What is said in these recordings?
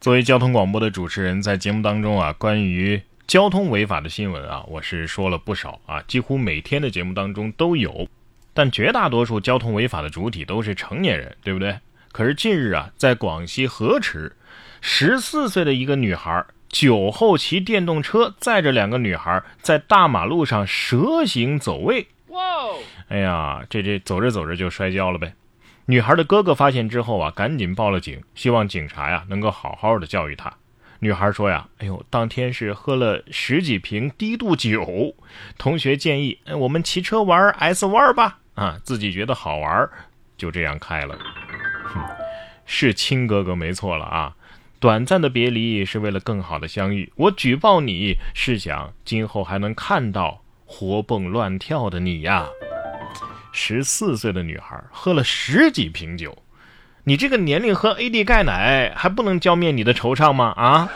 作为交通广播的主持人，在节目当中啊，关于交通违法的新闻啊，我是说了不少啊，几乎每天的节目当中都有。但绝大多数交通违法的主体都是成年人，对不对？可是近日啊，在广西河池，十四岁的一个女孩酒后骑电动车载着两个女孩在大马路上蛇行走位。哇！哎呀，这这走着走着就摔跤了呗。女孩的哥哥发现之后啊，赶紧报了警，希望警察呀能够好好的教育她。女孩说呀：“哎呦，当天是喝了十几瓶低度酒，同学建议我们骑车玩 S 弯吧，啊，自己觉得好玩，就这样开了。是亲哥哥没错了啊，短暂的别离是为了更好的相遇。我举报你是想今后还能看到活蹦乱跳的你呀。”十四岁的女孩喝了十几瓶酒，你这个年龄喝 AD 钙奶还不能浇灭你的惆怅吗？啊，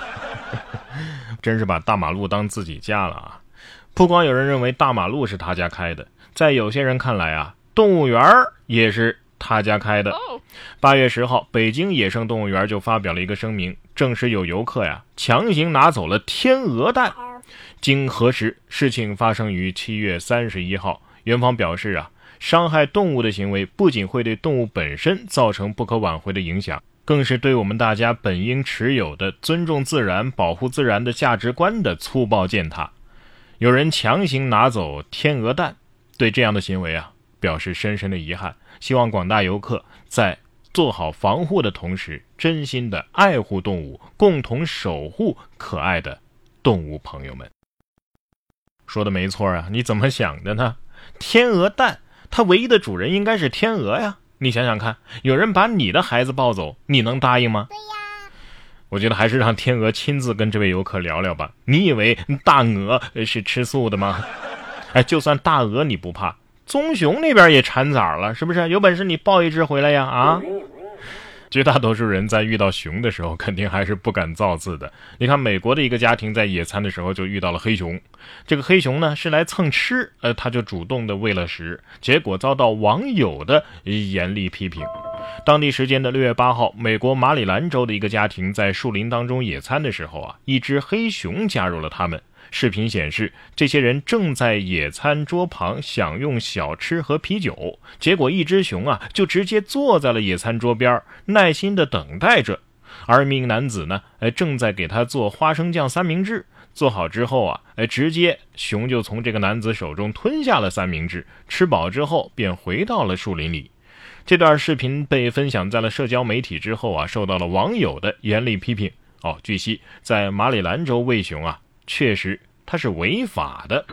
真是把大马路当自己家了啊！不光有人认为大马路是他家开的，在有些人看来啊，动物园也是他家开的。八月十号，北京野生动物园就发表了一个声明，证实有游客呀强行拿走了天鹅蛋。经核实，事情发生于七月三十一号，园方表示啊。伤害动物的行为不仅会对动物本身造成不可挽回的影响，更是对我们大家本应持有的尊重自然、保护自然的价值观的粗暴践踏。有人强行拿走天鹅蛋，对这样的行为啊表示深深的遗憾。希望广大游客在做好防护的同时，真心的爱护动物，共同守护可爱的动物朋友们。说的没错啊，你怎么想的呢？天鹅蛋。它唯一的主人应该是天鹅呀！你想想看，有人把你的孩子抱走，你能答应吗？对呀，我觉得还是让天鹅亲自跟这位游客聊聊吧。你以为大鹅是吃素的吗？哎，就算大鹅你不怕，棕熊那边也产崽了，是不是？有本事你抱一只回来呀！啊！绝大多数人在遇到熊的时候，肯定还是不敢造次的。你看，美国的一个家庭在野餐的时候就遇到了黑熊，这个黑熊呢是来蹭吃，呃，他就主动的喂了食，结果遭到网友的严厉批评。当地时间的六月八号，美国马里兰州的一个家庭在树林当中野餐的时候啊，一只黑熊加入了他们。视频显示，这些人正在野餐桌旁享用小吃和啤酒，结果一只熊啊就直接坐在了野餐桌边，耐心的等待着。而一名男子呢，哎，正在给他做花生酱三明治。做好之后啊，哎，直接熊就从这个男子手中吞下了三明治，吃饱之后便回到了树林里。这段视频被分享在了社交媒体之后啊，受到了网友的严厉批评。哦，据悉，在马里兰州喂熊啊。确实，他是违法的。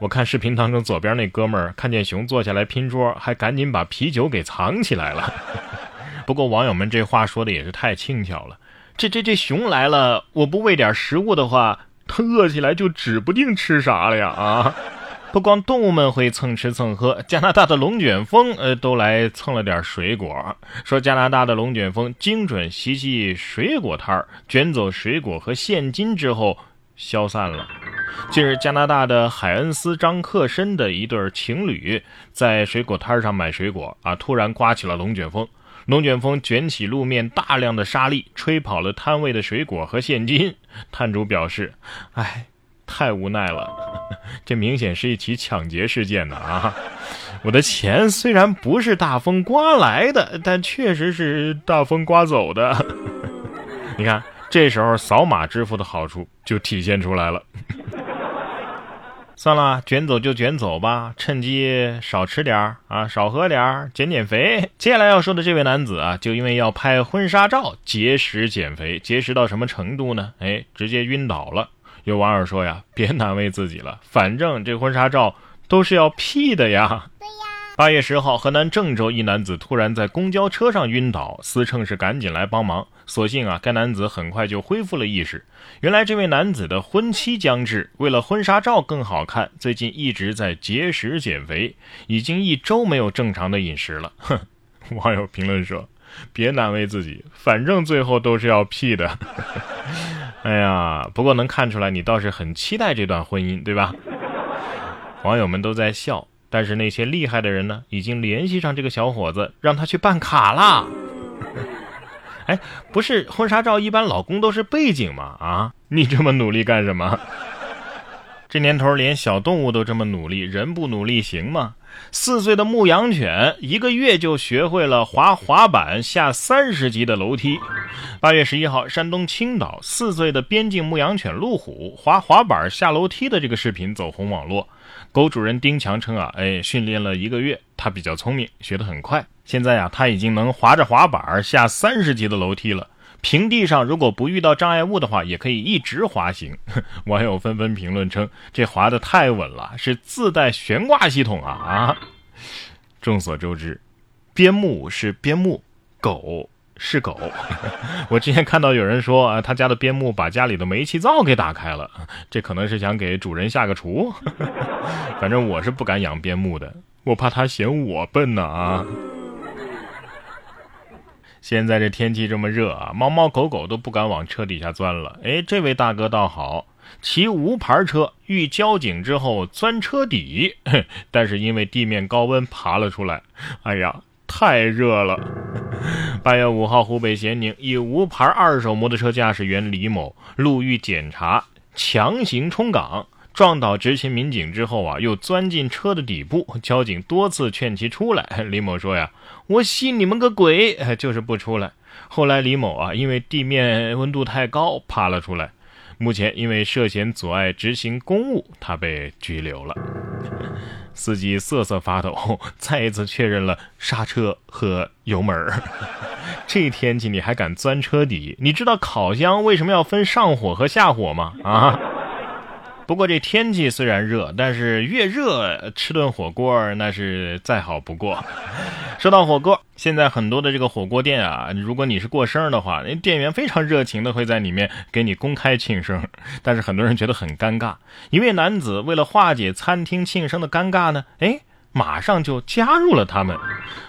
我看视频当中，左边那哥们儿看见熊坐下来拼桌，还赶紧把啤酒给藏起来了。不过网友们这话说的也是太轻巧了。这这这熊来了，我不喂点食物的话，它饿起来就指不定吃啥了呀！啊，不光动物们会蹭吃蹭喝，加拿大的龙卷风呃都来蹭了点水果。说加拿大的龙卷风精准袭击水果摊儿，卷走水果和现金之后消散了。近日，加拿大的海恩斯张克申的一对情侣在水果摊上买水果啊，突然刮起了龙卷风，龙卷风卷起路面大量的沙粒，吹跑了摊位的水果和现金。摊主表示：“哎，太无奈了，这明显是一起抢劫事件呢啊！我的钱虽然不是大风刮来的，但确实是大风刮走的。你看，这时候扫码支付的好处就体现出来了。”算了，卷走就卷走吧，趁机少吃点儿啊，少喝点儿，减减肥。接下来要说的这位男子啊，就因为要拍婚纱照节食减肥，节食到什么程度呢？哎，直接晕倒了。有网友说呀，别难为自己了，反正这婚纱照都是要 P 的呀。对呀。八月十号，河南郑州一男子突然在公交车上晕倒，司乘是赶紧来帮忙。所幸啊，该男子很快就恢复了意识。原来这位男子的婚期将至，为了婚纱照更好看，最近一直在节食减肥，已经一周没有正常的饮食了。哼，网友评论说：“别难为自己，反正最后都是要 P 的。”哎呀，不过能看出来你倒是很期待这段婚姻，对吧？网友们都在笑。但是那些厉害的人呢，已经联系上这个小伙子，让他去办卡啦。哎，不是婚纱照一般老公都是背景吗？啊，你这么努力干什么？这年头连小动物都这么努力，人不努力行吗？四岁的牧羊犬一个月就学会了滑滑板下三十级的楼梯。八月十一号，山东青岛四岁的边境牧羊犬路虎滑滑板下楼梯的这个视频走红网络。狗主人丁强称啊，哎，训练了一个月，它比较聪明，学得很快。现在呀，它已经能滑着滑板下三十级的楼梯了。平地上如果不遇到障碍物的话，也可以一直滑行。网友纷纷评论称：“这滑的太稳了，是自带悬挂系统啊！”啊，众所周知，边牧是边牧，狗是狗。我之前看到有人说啊，他家的边牧把家里的煤气灶给打开了，这可能是想给主人下个厨。反正我是不敢养边牧的，我怕他嫌我笨呢啊。现在这天气这么热啊，猫猫狗狗都不敢往车底下钻了。哎，这位大哥倒好，骑无牌车遇交警之后钻车底，但是因为地面高温爬了出来。哎呀，太热了！八月五号，湖北咸宁一无牌二手摩托车驾驶员李某路遇检查，强行冲岗。撞倒执勤民警之后啊，又钻进车的底部。交警多次劝其出来，李某说呀：“我信你们个鬼，就是不出来。”后来李某啊，因为地面温度太高，爬了出来。目前因为涉嫌阻碍执行公务，他被拘留了。司机瑟瑟发抖，再一次确认了刹车和油门。这天气你还敢钻车底？你知道烤箱为什么要分上火和下火吗？啊？不过这天气虽然热，但是越热吃顿火锅那是再好不过。说到火锅，现在很多的这个火锅店啊，如果你是过生日的话，那店员非常热情的会在里面给你公开庆生。但是很多人觉得很尴尬，一位男子为了化解餐厅庆生的尴尬呢，哎。马上就加入了他们。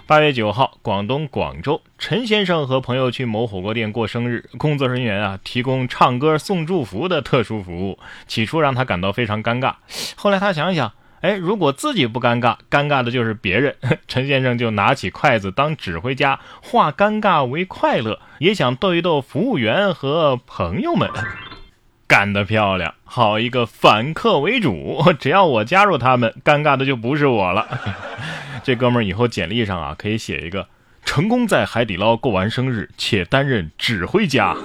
八月九号，广东广州，陈先生和朋友去某火锅店过生日，工作人员啊提供唱歌送祝福的特殊服务，起初让他感到非常尴尬。后来他想想，哎，如果自己不尴尬，尴尬的就是别人。陈先生就拿起筷子当指挥家，化尴尬为快乐，也想逗一逗服务员和朋友们。干得漂亮！好一个反客为主，只要我加入他们，尴尬的就不是我了。这哥们儿以后简历上啊，可以写一个：成功在海底捞过完生日，且担任指挥家。